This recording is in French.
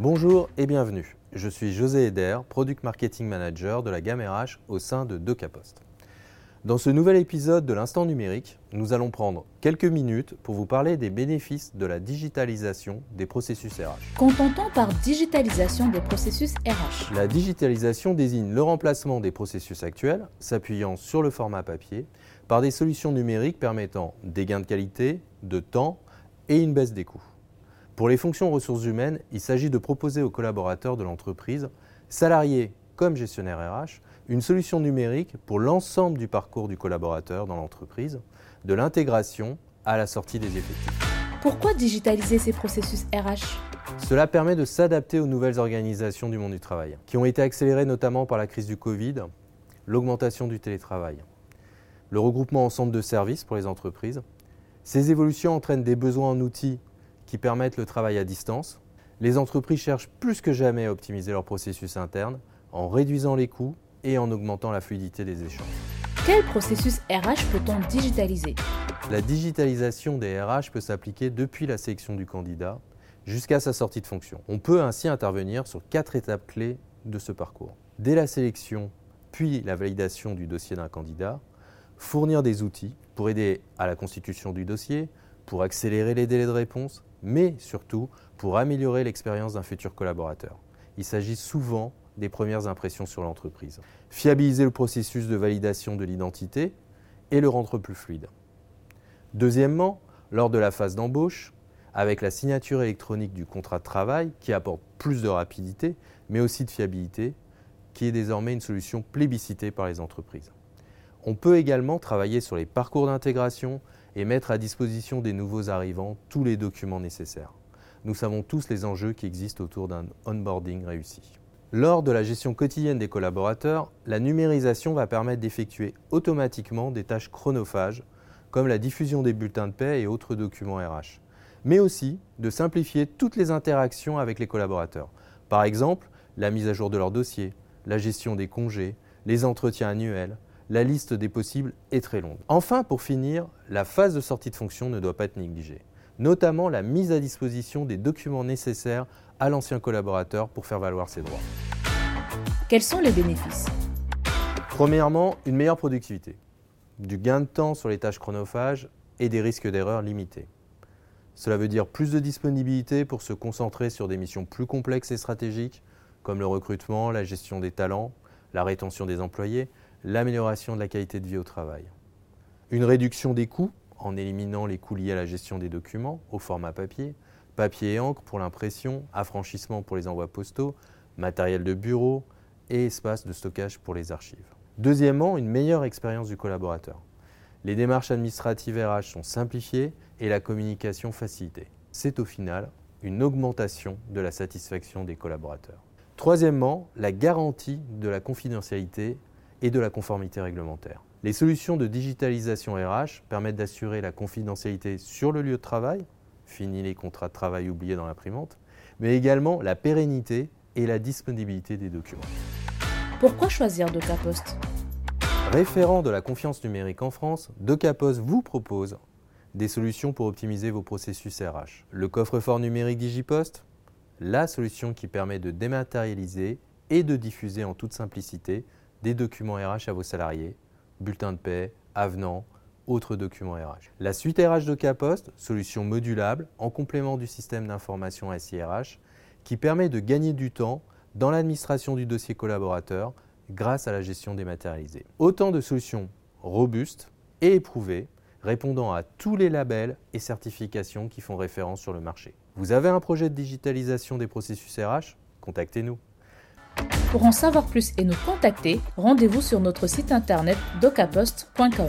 Bonjour et bienvenue. Je suis José Eder, Product Marketing Manager de la gamme RH au sein de DocaPost. Dans ce nouvel épisode de l'Instant numérique, nous allons prendre quelques minutes pour vous parler des bénéfices de la digitalisation des processus RH. Qu'entend-on par digitalisation des processus RH La digitalisation désigne le remplacement des processus actuels, s'appuyant sur le format papier, par des solutions numériques permettant des gains de qualité, de temps et une baisse des coûts. Pour les fonctions ressources humaines, il s'agit de proposer aux collaborateurs de l'entreprise, salariés comme gestionnaires RH, une solution numérique pour l'ensemble du parcours du collaborateur dans l'entreprise, de l'intégration à la sortie des effectifs. Pourquoi digitaliser ces processus RH Cela permet de s'adapter aux nouvelles organisations du monde du travail, qui ont été accélérées notamment par la crise du Covid, l'augmentation du télétravail, le regroupement en centres de services pour les entreprises. Ces évolutions entraînent des besoins en outils qui permettent le travail à distance. Les entreprises cherchent plus que jamais à optimiser leur processus interne en réduisant les coûts et en augmentant la fluidité des échanges. Quel processus RH peut-on digitaliser? La digitalisation des RH peut s'appliquer depuis la sélection du candidat jusqu'à sa sortie de fonction. On peut ainsi intervenir sur quatre étapes clés de ce parcours. Dès la sélection, puis la validation du dossier d'un candidat, fournir des outils pour aider à la constitution du dossier, pour accélérer les délais de réponse, mais surtout pour améliorer l'expérience d'un futur collaborateur. Il s'agit souvent des premières impressions sur l'entreprise. Fiabiliser le processus de validation de l'identité et le rendre plus fluide. Deuxièmement, lors de la phase d'embauche, avec la signature électronique du contrat de travail qui apporte plus de rapidité, mais aussi de fiabilité, qui est désormais une solution plébiscitée par les entreprises. On peut également travailler sur les parcours d'intégration, et mettre à disposition des nouveaux arrivants tous les documents nécessaires. Nous savons tous les enjeux qui existent autour d'un onboarding réussi. Lors de la gestion quotidienne des collaborateurs, la numérisation va permettre d'effectuer automatiquement des tâches chronophages comme la diffusion des bulletins de paie et autres documents RH, mais aussi de simplifier toutes les interactions avec les collaborateurs. Par exemple, la mise à jour de leur dossier, la gestion des congés, les entretiens annuels, la liste des possibles est très longue. Enfin, pour finir, la phase de sortie de fonction ne doit pas être négligée, notamment la mise à disposition des documents nécessaires à l'ancien collaborateur pour faire valoir ses droits. Quels sont les bénéfices? Premièrement, une meilleure productivité, du gain de temps sur les tâches chronophages et des risques d'erreur limités. Cela veut dire plus de disponibilité pour se concentrer sur des missions plus complexes et stratégiques, comme le recrutement, la gestion des talents, la rétention des employés, l'amélioration de la qualité de vie au travail. Une réduction des coûts en éliminant les coûts liés à la gestion des documents au format papier, papier et encre pour l'impression, affranchissement pour les envois postaux, matériel de bureau et espace de stockage pour les archives. Deuxièmement, une meilleure expérience du collaborateur. Les démarches administratives RH sont simplifiées et la communication facilitée. C'est au final une augmentation de la satisfaction des collaborateurs. Troisièmement, la garantie de la confidentialité et de la conformité réglementaire. Les solutions de digitalisation RH permettent d'assurer la confidentialité sur le lieu de travail, fini les contrats de travail oubliés dans l'imprimante, mais également la pérennité et la disponibilité des documents. Pourquoi choisir DocaPost Référent de la confiance numérique en France, DocaPost vous propose des solutions pour optimiser vos processus RH. Le coffre-fort numérique DigiPost, la solution qui permet de dématérialiser et de diffuser en toute simplicité des documents RH à vos salariés, bulletins de paie, avenants, autres documents RH. La suite RH de Capost, solution modulable en complément du système d'information SIRH, qui permet de gagner du temps dans l'administration du dossier collaborateur grâce à la gestion dématérialisée. Autant de solutions robustes et éprouvées, répondant à tous les labels et certifications qui font référence sur le marché. Vous avez un projet de digitalisation des processus RH Contactez-nous. Pour en savoir plus et nous contacter, rendez-vous sur notre site internet docapost.com.